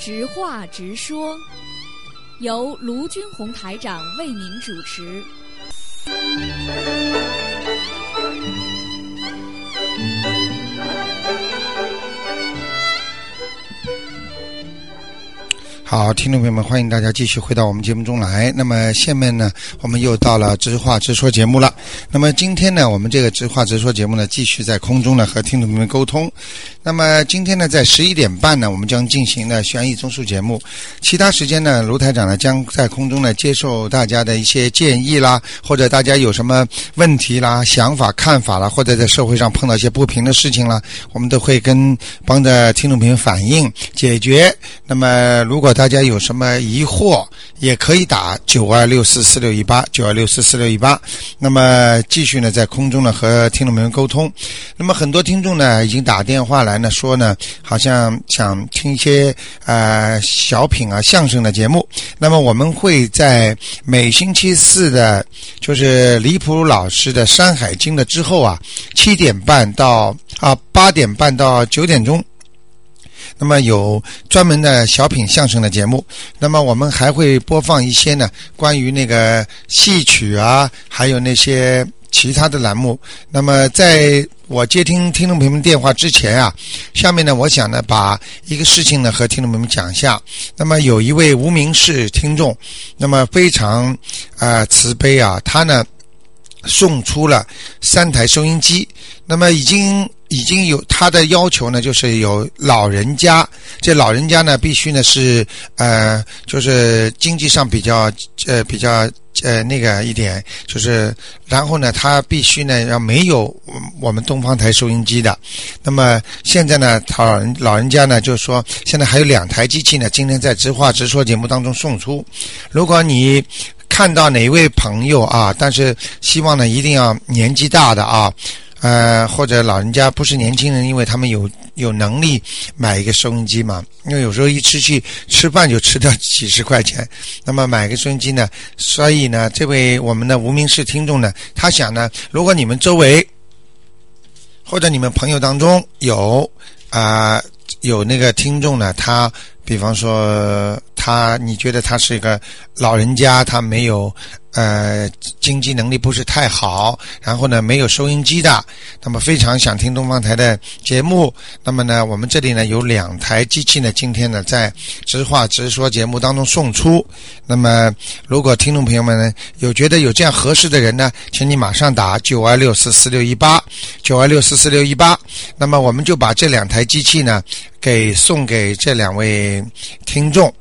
直话直说，由卢军红台长为您主持。好，听众朋友们，欢迎大家继续回到我们节目中来。那么下面呢，我们又到了直话直说节目了。那么今天呢，我们这个直话直说节目呢，继续在空中呢和听众朋友们沟通。那么今天呢，在十一点半呢，我们将进行呢悬疑综述节目。其他时间呢，卢台长呢将在空中呢接受大家的一些建议啦，或者大家有什么问题啦、想法、看法啦，或者在社会上碰到一些不平的事情啦，我们都会跟帮着听众朋友反映解决。那么如果大家有什么疑惑，也可以打九二六四四六一八九二六四四六一八。那么继续呢，在空中呢和听众朋友沟通。那么很多听众呢已经打电话来呢，说呢好像想听一些呃小品啊、相声的节目。那么我们会在每星期四的，就是李普老师的《山海经》的之后啊，七点半到啊八点半到九点钟。那么有专门的小品相声的节目，那么我们还会播放一些呢关于那个戏曲啊，还有那些其他的栏目。那么在我接听听众朋友们电话之前啊，下面呢，我想呢把一个事情呢和听众朋友们讲一下。那么有一位无名氏听众，那么非常啊慈悲啊，他呢送出了三台收音机，那么已经。已经有他的要求呢，就是有老人家，这老人家呢必须呢是呃，就是经济上比较呃比较呃那个一点，就是然后呢他必须呢要没有我们东方台收音机的。那么现在呢，他老人老人家呢就是说，现在还有两台机器呢，今天在直话直说节目当中送出。如果你看到哪位朋友啊，但是希望呢一定要年纪大的啊。呃，或者老人家不是年轻人，因为他们有有能力买一个收音机嘛。因为有时候一吃去吃饭就吃掉几十块钱，那么买个收音机呢？所以呢，这位我们的无名氏听众呢，他想呢，如果你们周围或者你们朋友当中有啊有那个听众呢，他比方说他你觉得他是一个老人家，他没有。呃，经济能力不是太好，然后呢，没有收音机的，那么非常想听东方台的节目。那么呢，我们这里呢有两台机器呢，今天呢在直话直说节目当中送出。那么，如果听众朋友们呢有觉得有这样合适的人呢，请你马上打九二六四四六一八九二六四四六一八。那么，我们就把这两台机器呢给送给这两位听众。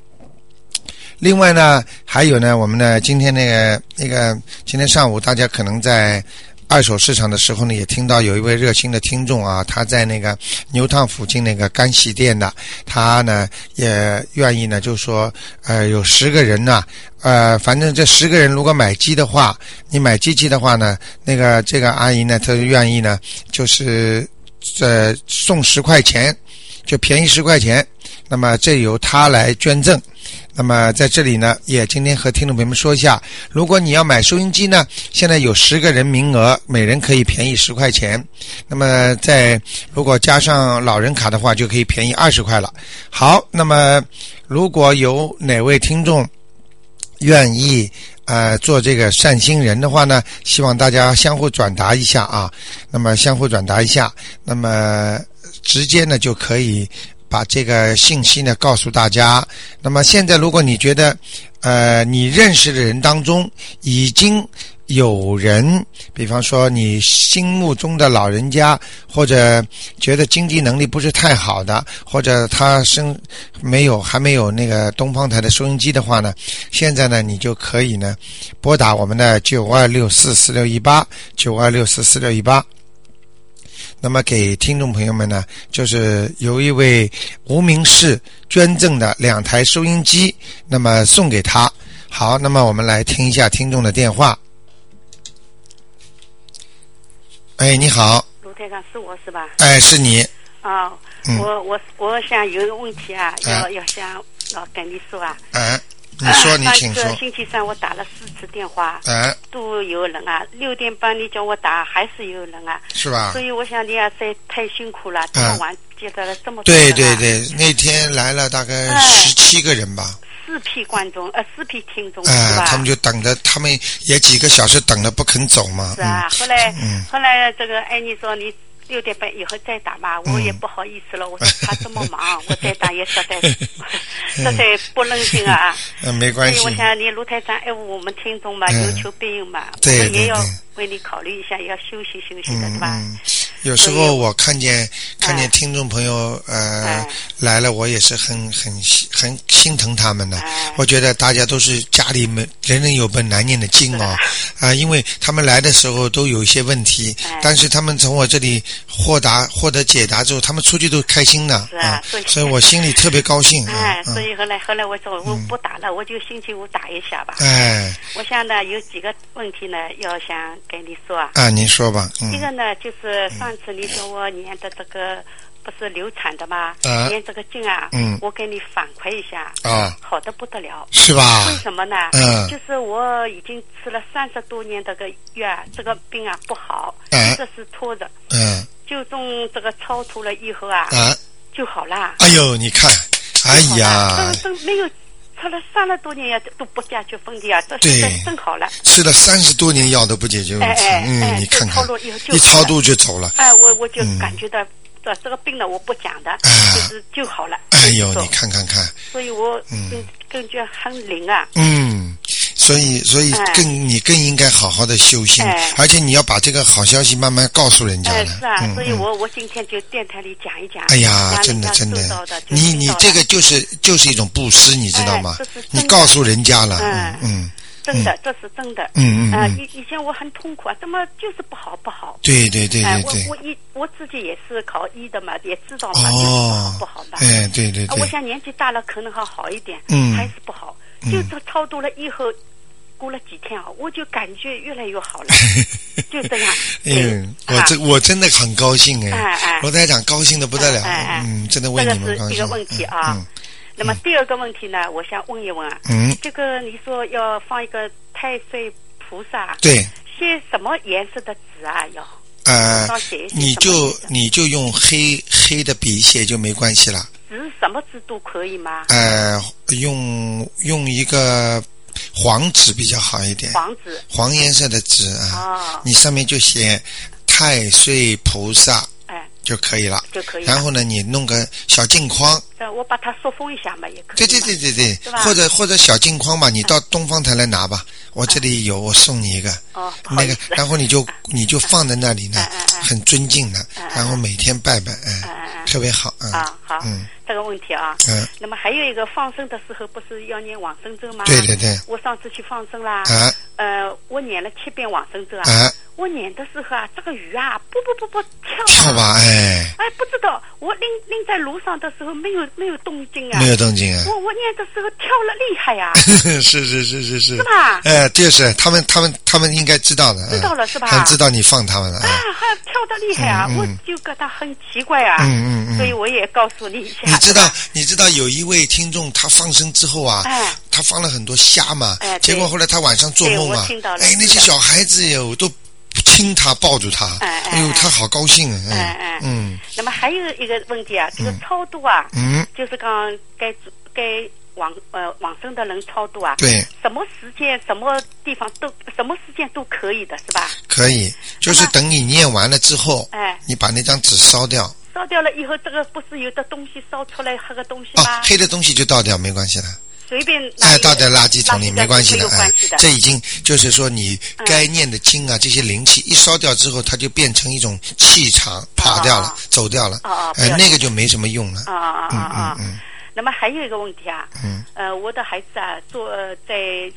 另外呢，还有呢，我们呢，今天那个那个，今天上午大家可能在二手市场的时候呢，也听到有一位热心的听众啊，他在那个牛塘附近那个干洗店的，他呢也愿意呢，就说呃，有十个人呢，呃，反正这十个人如果买机的话，你买机器的话呢，那个这个阿姨呢，她愿意呢，就是呃送十块钱，就便宜十块钱，那么这由她来捐赠。那么在这里呢，也今天和听众朋友们说一下，如果你要买收音机呢，现在有十个人名额，每人可以便宜十块钱。那么在如果加上老人卡的话，就可以便宜二十块了。好，那么如果有哪位听众愿意呃做这个善心人的话呢，希望大家相互转达一下啊。那么相互转达一下，那么直接呢就可以。把这个信息呢告诉大家。那么现在，如果你觉得，呃，你认识的人当中已经有人，比方说你心目中的老人家，或者觉得经济能力不是太好的，或者他生没有还没有那个东方台的收音机的话呢，现在呢，你就可以呢拨打我们的九二六四四六一八九二六四四六一八。那么给听众朋友们呢，就是由一位无名氏捐赠的两台收音机，那么送给他。好，那么我们来听一下听众的电话。哎，你好。卢台长是我是吧？哎，是你。啊，我我我想有个问题啊，要要想要跟你说啊。哎。你说，你请说。上次星期三我打了四次电话，哎都有人啊。六点半你叫我打，还是有人啊。是吧？所以我想你啊，在太辛苦了，这么晚接待了这么多对人啊对对，那天来了大概哎十七个人吧，四批观众，呃，四批听众是哎、吧？他们就等着，他们也几个小时等了不肯走嘛。是啊，后来、嗯后来这个艾妮说你六点半以后再打吧，嗯我也不好意思了，我说 他这么忙，我再打也实在 实在不冷静啊。嗯，没所以关系。我想你卢台长爱护我们听众嘛，嗯有求必应嘛，我们也要对对为你考虑一下，也要休息休息的，嗯是吧？嗯，有时候我看见看见听众朋友呃哎。来了，我也是很很很心疼他们的。哎。我觉得大家都是家里没人人有本难念的经哦，啊，因为他们来的时候都有一些问题哎，但是他们从我这里获答获得解答之后，他们出去都开心的。是啊所以。所以我心里特别高兴。哎，所以后来后来我说我不打了，我就星期五打一下吧。哎。我想呢，有几个问题呢，要想跟你说。啊。啊，您说吧，嗯。一个呢，就是上次你说我念的这个不是流产的吗？啊念这个经啊，嗯。我给你反馈一下，啊，好的不得了。是吧？为？什么呢？嗯。就是我已经吃了三十多年这个药，这个病啊不好，哎一直是拖着，嗯。就从这个超脱了以后啊，啊，就好了。哎呦，你看，哎呀，都都没有吃了三十多年药都不解决问题啊，这对这真好了。吃了三十多年药都不解决问题，哎哎嗯，哎你看看一超度就走了，哎，我我就嗯。感觉到，这这个病呢，我不讲的，啊。就是就好了。哎呦，你看看看，所以我嗯。更更觉很灵啊。嗯，所以所以哎。更你更应该好好的修心哎，而且你要把这个好消息慢慢告诉人家哎，的，是啊。所以我我今天就电台里讲一讲。哎呀，真的真的。你你这个就是就是一种布施，你知道吗？你告诉人家了，嗯嗯嗯，真的，这是真的。嗯嗯啊，嗯。以以前我很痛苦啊，怎么就是不好不好。对对对哎，对对，我我医我自己也是考医的嘛，也知道嘛，就是不哦好不好嘛。，哎，对对啊，我，想年纪大了可能还好一点，嗯。还是不好。嗯。就是超度了以后，过了几天啊，我就感觉越来越好了，就这样。嗯，我啊这我真的很高兴哎哎哎，罗台长高兴的不得了哎哎，嗯，真的为这你们高兴。个是一个问题啊嗯。那么第二个问题呢，我想问一问啊，嗯，这个你说要放一个太岁菩萨，对，写什么颜色的纸啊？要呃要写一些你就你就用黑黑的笔写就没关系了。纸什么纸都可以吗？呃，用用一个黄纸比较好一点，黄纸。黄颜色的纸啊，哦，你上面就写太岁菩萨哎。就可以了。就可以了。然后呢，你弄个小镜框，这我把它塑封一下嘛，也可以对对对对对。或者或者小镜框嘛，你到东方台来拿吧，我这里有，我送你一个。哦，那个，然后你就 你就放在那里呢很尊敬的然后每天拜拜，嗯特别好，嗯。好，嗯这个问题啊。嗯，那么还有一个放生的时候，不是要念往生咒吗？对对对，我上次去放生啦，啊呃，我念了七遍往生咒啊。啊，我念的时候啊，这个鱼啊，不不不不跳跳吧，哎，我拎拎在路上的时候没有没有动静啊。没有动静啊，我我念的时候跳了厉害 呀、是是是是是，是吧？哎，就是他们他们他们应该知道的，知道了是吧？他们知道你放他们了，啊，啊，还跳的厉害啊！嗯嗯。我就觉得很奇怪啊。嗯嗯嗯。所以我也告诉你一下。你知道你知道有一位听众他放生之后啊，哎。他放了很多虾嘛哎，结果后来他晚上做梦啊对我听到，了哎，那些小孩子哟都亲他抱住他，哎哎哎呦，哎他好高兴啊，哎哎嗯那么还有一个问题啊，这个超度啊，嗯，就是刚刚该该往呃往生的人超度啊，对。什么时间、什么地方都什么时间都可以的，是吧？可以，就是等你念完了之后，哎，你把那张纸烧掉，烧掉了以后，这个不是有的东西烧出来黑个东西哦吗？，黑的东西就倒掉，没关系的。随便拿哎，倒在垃圾桶里没关系的。这已经就是说你该念的经啊，这些灵气一烧掉之后，它就变成一种气场跑掉了哦，走掉了哎，那个就没什么用了。啊啊啊嗯啊！嗯嗯那么还有一个问题啊，嗯呃，我的孩子啊，做呃在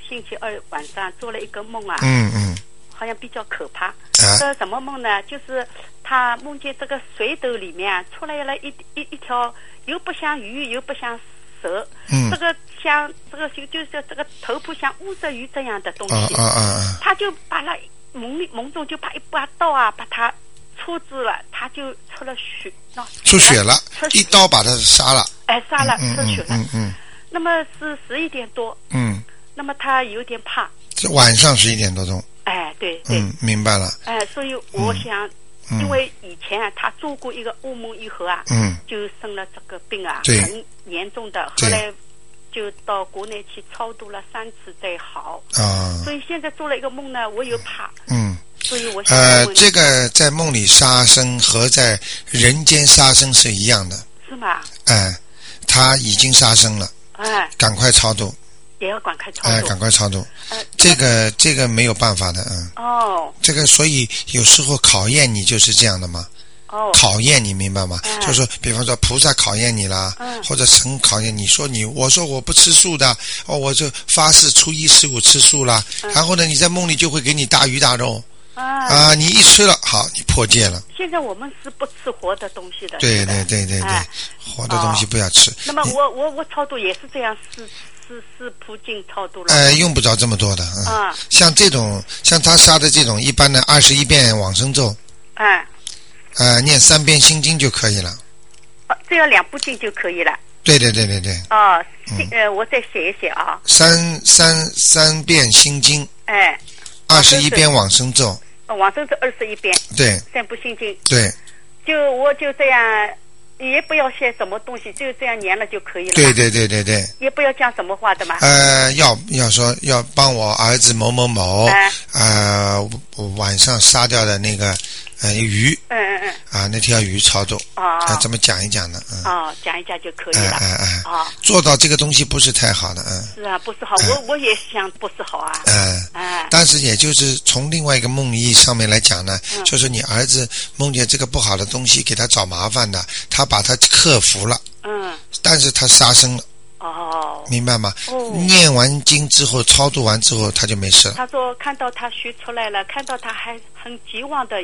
星期二晚上做了一个梦啊，嗯嗯好像比较可怕。啊这什么梦呢？就是他梦见这个水斗里面啊出来了一一一条又不像鱼又不像蛇，嗯这个像这个就就是这个头部像乌色鱼这样的东西，啊啊啊啊！他就把那梦里梦中就把一把刀啊把他戳住了，他就出了血，那出血了，血一刀把他杀了。哎杀了嗯嗯出血了。嗯嗯那么是十一点多，嗯，那么他有点怕，这晚上十一点多钟。哎，对对，嗯，明白了。哎，所以我想嗯因为以前啊，他做过一个噩梦以后啊，嗯就生了这个病啊，对很严重的，后来就到国内去超度了三次才好。啊。所以现在做了一个梦呢，我又怕，嗯。所以我想呃，问，这个在梦里杀生和在人间杀生是一样的，是吗？哎、他已经杀生了，哎，赶快超度，也要赶快超哎、度。赶快超度，呃，这个这个没有办法的，嗯，哦。这个所以有时候考验你就是这样的嘛，哦，考验你明白吗？嗯。就是说，比方说菩萨考验你啦，嗯。或者神考验你，说你，我说我不吃素的，哦，我就发誓初一十五吃素啦，嗯。然后呢，你在梦里就会给你大鱼大肉。啊，啊，你一吃了，好，你破戒了，现在我们是不吃活的东西的。对对对对对哎，活的东西不要吃。那么我我我超度也是这样，是。是是普净超度了。呃，用不着这么多的，嗯，啊，像这种像他杀的这种，一般的二十一遍往生咒，哎，呃，念三遍心经就可以了。哦，只要两部经就可以了。对对对对对，哦，嗯呃，我再写一写啊。三三三遍心经，哎，二十一遍往生咒，呃往生咒二十一遍，对三部心经，对就我就这样，也不要写什么东西，就这样念了就可以了。对。对对对对，也不要讲什么话的嘛。呃，要要说要帮我儿子某某某，哎呃，晚上杀掉的那个呃鱼嗯嗯嗯，啊，那条鱼操作，哦啊，这么讲一讲呢，嗯，哦，讲一讲就可以哎了。哎哎，哦，做到这个东西不是太好的，嗯是啊，不是好，哎我我也想不是好啊。嗯。哎，但是也就是从另外一个梦意上面来讲呢，嗯就是你儿子梦见这个不好的东西给他找麻烦的，他把他克服了，嗯，但是他杀生了，哦，明白吗？哦念完经之后，超度完之后，他就没事了。他说看到他学出来了，看到他还很绝望的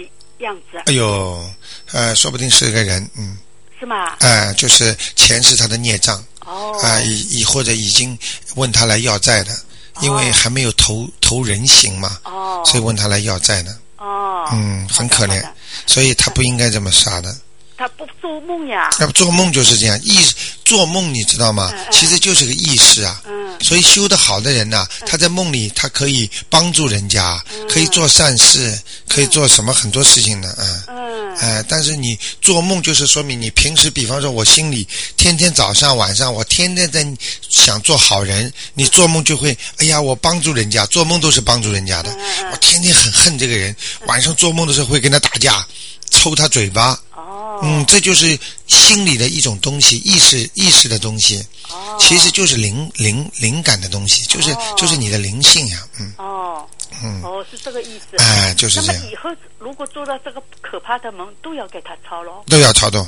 样子，哎呦，呃，说不定是个人，嗯，是吗？哎、就是前世他的孽障，哦，啊、已已或者已经问他来要债的，因为哦还没有投投人形嘛，哦，所以问他来要债的，哦，嗯，很可怜所以他不应该这么杀的。他不做梦呀，那不做梦就是这样，意做梦你知道吗嗯？嗯其实就是个意识啊。嗯所以修得好的人呐、他在梦里他可以帮助人家，嗯可以做善事，可以做什么很多事情的，啊。嗯，哎，但是你做梦就是说明你平时，比方说我心里天天早上晚上我天天在想做好人，你做梦就会，哎呀，我帮助人家，做梦都是帮助人家的。我天天很恨这个人，晚上做梦的时候会跟他打架，抽他嘴巴。哦，嗯，这就是心里的一种东西，意识意识的东西，哦，其实就是灵灵灵感的东西，就是哦。就是你的灵性呀，嗯。哦，嗯，哦，是这个意思。哎，就是这样，那么以后如果做到这个可怕的梦，都要给他抄喽。都要超度，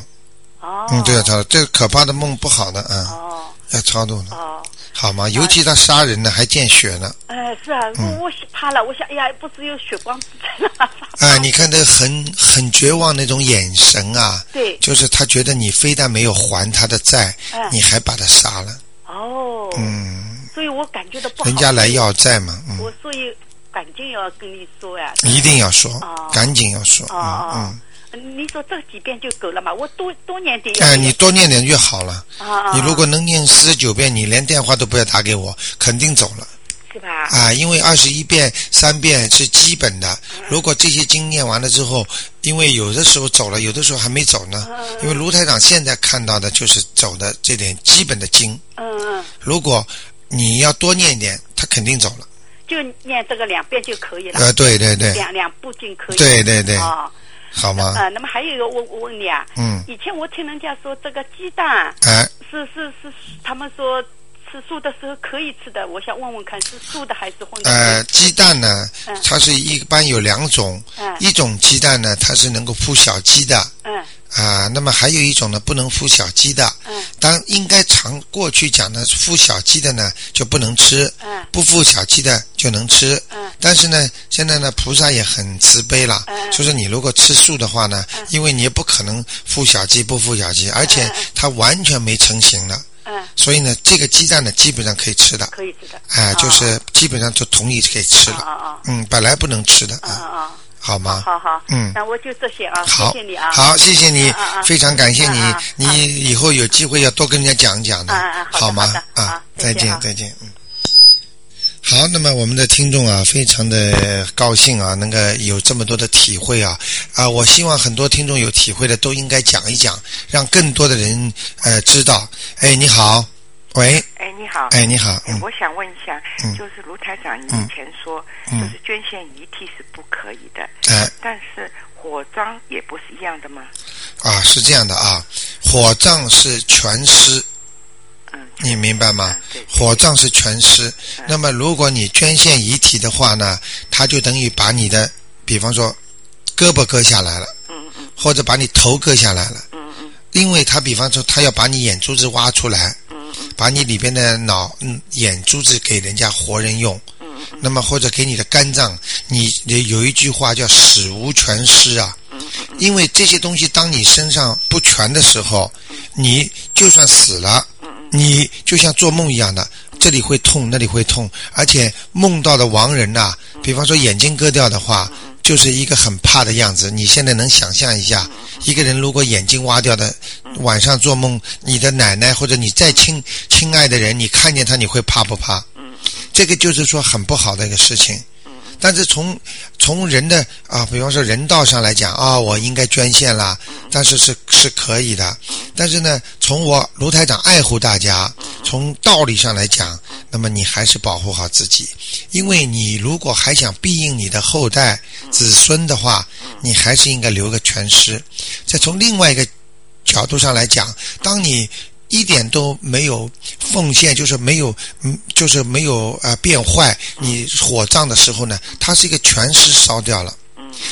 哦，嗯，都要超度，这个可怕的梦不好的，嗯，哦。要超度的，哦，好吗？尤其他杀人呢，还见血呢，哎，是啊，嗯我我怕了，我想，哎呀，不只有血光之灾了？哎，你看这很很绝望那种眼神啊，对，就是他觉得你非但没有还他的债，嗯你还把他杀了，哦，嗯，所以我感觉到不好。人家来要债嘛，嗯。我所以赶紧要跟你说呀。一定要说，哦赶紧要说，哦哦嗯你说这几遍就够了嘛？我多多念点嗯，哎，你多念点越好了。啊，你如果能念四十九遍，你连电话都不要打给我，肯定走了是吧？啊！因为二十一遍、三遍是基本的。嗯如果这些经念完了之后，因为有的时候走了，有的时候还没走呢。嗯因为卢台长现在看到的就是走的这点基本的经。嗯嗯，如果你要多念一点，他肯定走了。就念这个两遍就可以了。呃，对对对，两两部经可以。对对对，哦，好吗？呃，那么还有一个，我我问你啊，嗯，以前我听人家说这个鸡蛋哎，是是是，他们说吃素的时候可以吃的，我想问问看是素的还是荤的？呃，鸡蛋呢嗯，它是一般有两种，嗯一种鸡蛋呢，它是能够孵小鸡的嗯啊，那么还有一种呢，不能孵小鸡的。嗯当应该常过去讲的孵小鸡的呢就不能吃，嗯不孵小鸡的就能吃。嗯但是呢，现在呢，菩萨也很慈悲了，嗯就是你如果吃素的话呢，因为你也不可能孵小鸡不孵小鸡，而且它完全没成型了，嗯，所以呢，这个鸡蛋呢基本上可以吃的，可以吃的。哎、就是基本上就同意可以吃了。啊啊嗯，本来不能吃的，啊啊！好吗？好好，嗯那我就这些啊，好，谢谢你啊。好，谢谢你啊啊啊，非常感谢你你以后有机会要多跟人家讲讲的啊啊，好的好？啊，再见再见，嗯。好，那么我们的听众啊，非常的高兴啊，能够有这么多的体会啊。啊！我希望很多听众有体会的都应该讲一讲，让更多的人呃知道。哎，你好，喂，哎，你好，哎，你好，我想问一下，嗯。就是卢台长，你嗯。以前说，嗯。就是捐献遗体是不可以的，哎。但是火葬也不是一样的吗？啊，是这样的啊，火葬是全尸，嗯，你明白吗？火葬是全尸，嗯那么如果你捐献遗体的话呢，他就等于把你的，比方说胳膊割下来了，或者把你头割下来了，因为他比方说他要把你眼珠子挖出来，把你里边的脑嗯眼珠子给人家活人用，那么或者给你的肝脏，你有一句话叫死无全尸啊，嗯因为这些东西当你身上不全的时候，你就算死了，嗯你就像做梦一样的，这里会痛，那里会痛，而且梦到的亡人呐、比方说眼睛割掉的话，就是一个很怕的样子。你现在能想象一下，一个人如果眼睛挖掉的，晚上做梦，你的奶奶或者你再亲亲爱的人，你看见他，你会怕不怕？这个就是说很不好的一个事情。但是从从人的啊，比方说人道上来讲啊，我应该捐献啦，但是是是可以的。但是呢，从我卢台长爱护大家，从道理上来讲，那么你还是保护好自己，因为你如果还想庇应你的后代子孙的话，你还是应该留个全尸。再从另外一个角度上来讲，当你一点都没有奉献，就是没有，嗯，就是没有呃变坏。你火葬的时候呢，它是一个全尸烧掉了，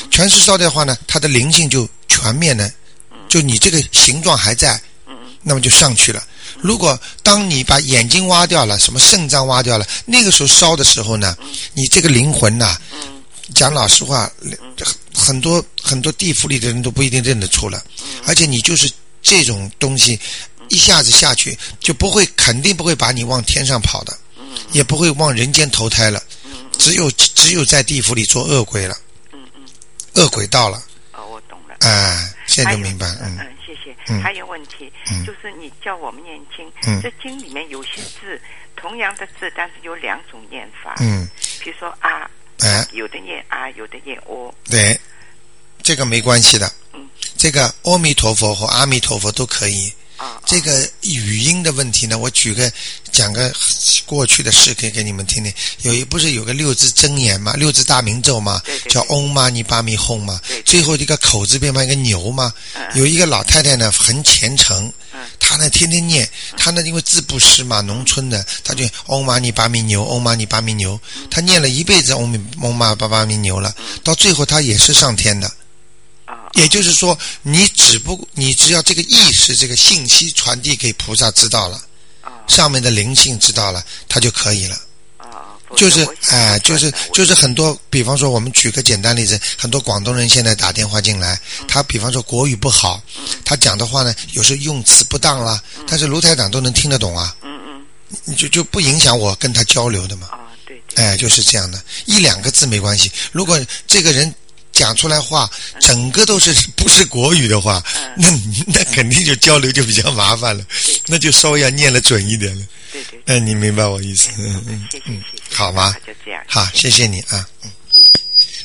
全尸烧掉的话呢，它的灵性就全面呢，就你这个形状还在，那么就上去了。如果当你把眼睛挖掉了，什么肾脏挖掉了，那个时候烧的时候呢，你这个灵魂呐、讲老实话，很多很多地府里的人都不一定认得出了，而且你就是这种东西，一下子下去就不会，肯定不会把你往天上跑的，也不会往人间投胎了，只有只有在地府里做恶鬼了，恶鬼到了，哦，我懂了。哎，现在就明白，嗯嗯，谢谢。嗯还有问题嗯，就是你叫我们念经嗯，这经里面有些字同样的字，但是有两种念法。嗯，比如说啊，哎，有的念啊，有的念哦。对，这个没关系的嗯，这个阿弥陀佛和阿弥陀佛都可以。啊，这个语音的问题呢，我举个讲个过去的事，可以给你们听听。有一不是有个六字真言嘛？六字大明咒嘛对？对叫嗡嘛呢叭咪吽嘛。最后一个口字变成一个牛嘛。嗯有一个老太太呢，很虔诚嗯，她呢天天念，她呢因为字不识嘛，农村的，她就嗡嘛呢叭咪牛，嗡嘛呢叭咪牛，她念了一辈子嗡咪嗡嘛叭叭咪牛了，到最后她也是上天的。啊，也就是说，你只不你只要这个意识、这个信息传递给菩萨知道了，啊。上面的灵性知道了，他就可以了。啊，就是我想哎、我就是就是很多，比方说我们举个简单例子，很多广东人现在打电话进来，他比方说国语不好，他讲的话呢，有时候用词不当啦，但是卢台长都能听得懂啊，嗯嗯。就就不影响我跟他交流的嘛。啊，对对，哎，就是这样的，一两个字没关系。如果这个人讲出来话，整个都是不是国语的话，那那肯定就交流就比较麻烦了，那就稍微要念的准一点了。对对，哎，你明白我意思？嗯嗯谢谢嗯谢谢，好吗就这样，好，谢谢你啊。嗯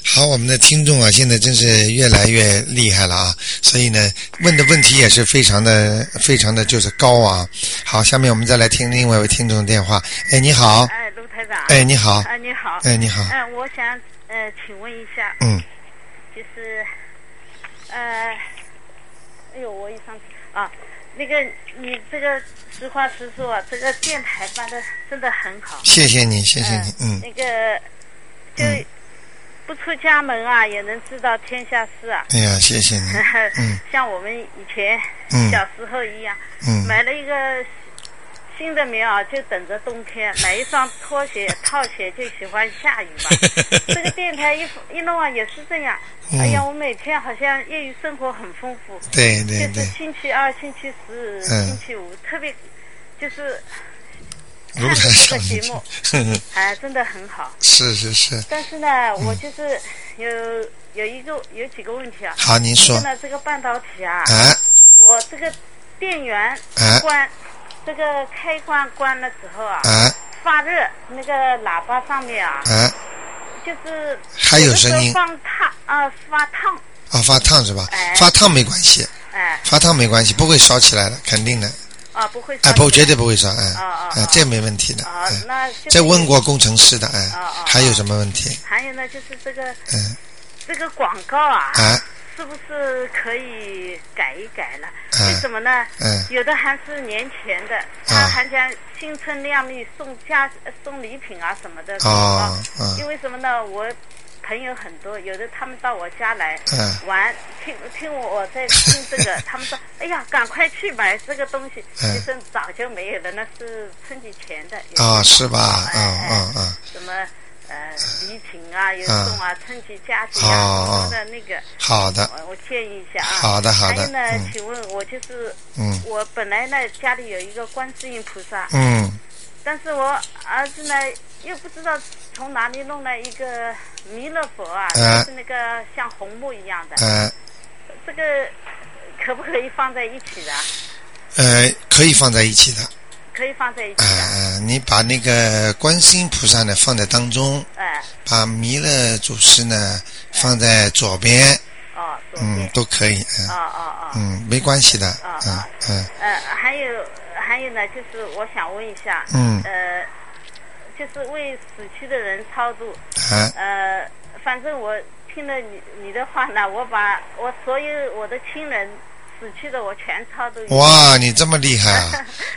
好，我们的听众啊，现在真是越来越厉害了啊，所以呢，问的问题也是非常的、非常的就是高啊。好，下面我们再来听另外一位听众的电话。哎，你好，哎，卢台长。哎，你好，哎，你好。哎，你好，嗯、我想呃，请问一下，嗯，就是呃，哎呦，我一上次啊，那个你这个实话实说啊，这个电台办的真的很好。谢谢你，谢谢你，嗯。那个就嗯。不出家门啊，也能知道天下事啊。哎呀，谢谢你，嗯。像我们以前嗯。小时候一样，嗯。买了一个新的棉袄，就等着冬天；买一双拖鞋套鞋，就喜欢下雨嘛。这个电台一一弄啊，也是这样。嗯。哎呀，我每天好像业余生活很丰富，对对就是对，星期二、星期四、嗯。星期五，特别就是如看这个节目，哎，真的很好。是是是，但是呢，嗯。我就是有有一个有几个问题啊。好，您说。现，在这个半导体啊，哎。我这个电源哎。关，这个开关关了之后啊，啊。发热，那个喇叭上面啊，啊。就是还有声音。放烫啊、发烫，啊，发烫是吧？哎？发烫没关系，哎。发烫没关系，不会烧起来的，肯定的。啊不会哎，不，绝对不会烧，哎啊这没问题的。这问过工程师的，哎还有什么问题？还有呢，就是这个嗯，这个广告啊，啊，是不是可以改一改了？嗯为什么呢？嗯有的还是年前的，他还讲新春靓丽送家呃送礼品啊什么的。哦嗯因为什么呢？我朋友很多，有的他们到我家来嗯玩，听听我在听这个，他们说：“哎呀，赶快去买这个东西。”嗯其实早就没有了，那是春节前的。有啊，是吧？哎嗯哎嗯嗯，什么呃礼品啊，有嗯送啊，春节佳节哦啊，哦什么的那个。好的，我我建议一下啊。好的好的。还有呢，嗯。请问我就是嗯。我本来呢家里有一个观世音菩萨，嗯。但是我儿子呢又不知道从哪里弄了一个弥勒佛啊，嗯就是那个像红木一样的，呃。这个可不可以放在一起的？呃，可以放在一起的。可以放在一起呃的。呃，你把那个观世音菩萨呢放在当中，哎、把弥勒祖师呢放在左边，哦，左嗯，，都可以，哦嗯。哦哦。嗯，没关系的，啊嗯啊嗯。呃，还有还有呢，就是我想问一下，嗯。呃，就是为死去的人超度，啊。呃，反正我听了你你的话呢，我把我所有我的亲人死去的我全超度。哇，你这么厉害啊！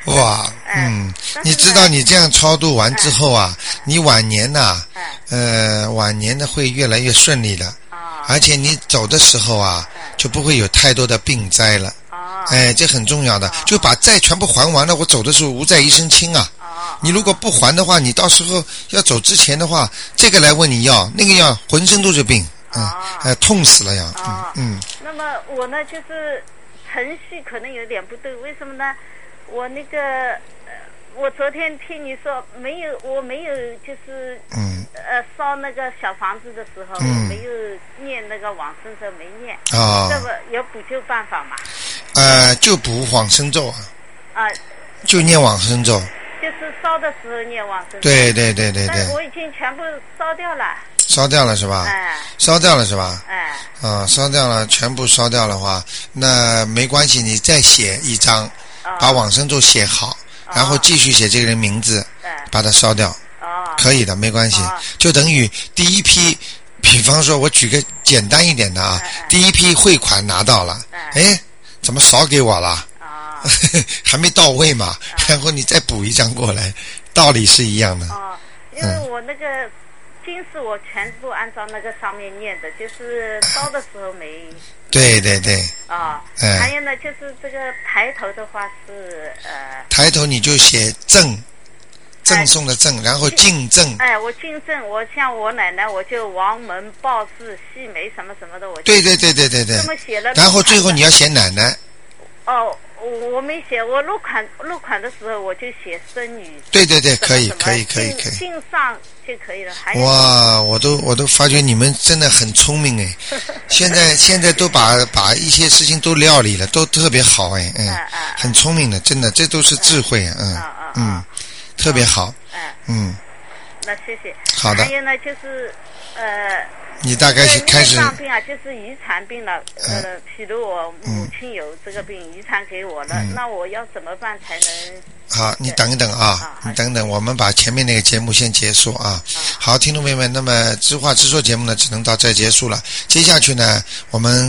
哇，嗯，你知道你这样超度完之后啊，你晚年呐、哎呃，晚年呢会越来越顺利的，啊而且你走的时候啊，就不会有太多的病灾了。啊哎，这很重要的，就把债全部还完了，我走的时候无债一身轻啊。啊你如果不还的话，你到时候要走之前的话，这个来问你要，那个要，浑身都是病，嗯啊，哎，痛死了呀，嗯，那么我呢，就是程序可能有点不对，为什么呢？我那个，呃，我昨天听你说没有，我没有就是嗯。呃烧那个小房子的时候，嗯。没有念那个往生咒，没念，啊。这，个有补救办法吗？呃，就补往生咒啊，啊，就念往生咒，就是烧的时候念往生。咒。对对对对对，但我已经全部烧掉了，烧掉了是吧？哎。烧掉了是吧？哎。啊，烧掉了，全部烧掉的话，那没关系，你再写一张，啊把往生咒写好，然后继续写这个人名字，哎把它烧掉，哦。可以的，没关系。啊，就等于第一批，比方说我举个简单一点的啊第一批汇款拿到了，哎。哎，怎么少给我了？啊 还没到位嘛，然后你再补一张过来，道理是一样的。哦，因为我那个经是我全部按照那个上面念的，就是烧的时候没对 对对，啊。嗯还有呢，就是这个抬头的话是呃，抬头你就写赠，赠送的赠，然后敬赠。哎，我敬正，我像我奶奶，我就王门鲍氏细梅什么什么的，我对对对对对对这。么写了。然后最后你要要写奶奶，哦，我我没写，我落款落款的时候我就写孙女。对对对，可以可以可以可以。姓上就可以了。还哇，我都我都发觉你们真的很聪明哎，现在现在都把把一些事情都料理了，都特别好哎，嗯啊啊，很聪明的，真的，这都是智慧，嗯嗯啊，特别好，哎，嗯，那谢谢。好的还有呢，就是呃。你大概是开始病啊，就是遗传病了。嗯呃，譬如我母亲有这个病，遗传给我了，嗯那我要怎么办才能？好，你等一等啊啊，你等等，我们把前面那个节目先结束啊。好，听众朋友们，那么知话直说节目呢，只能到这结束了。接下去呢，我们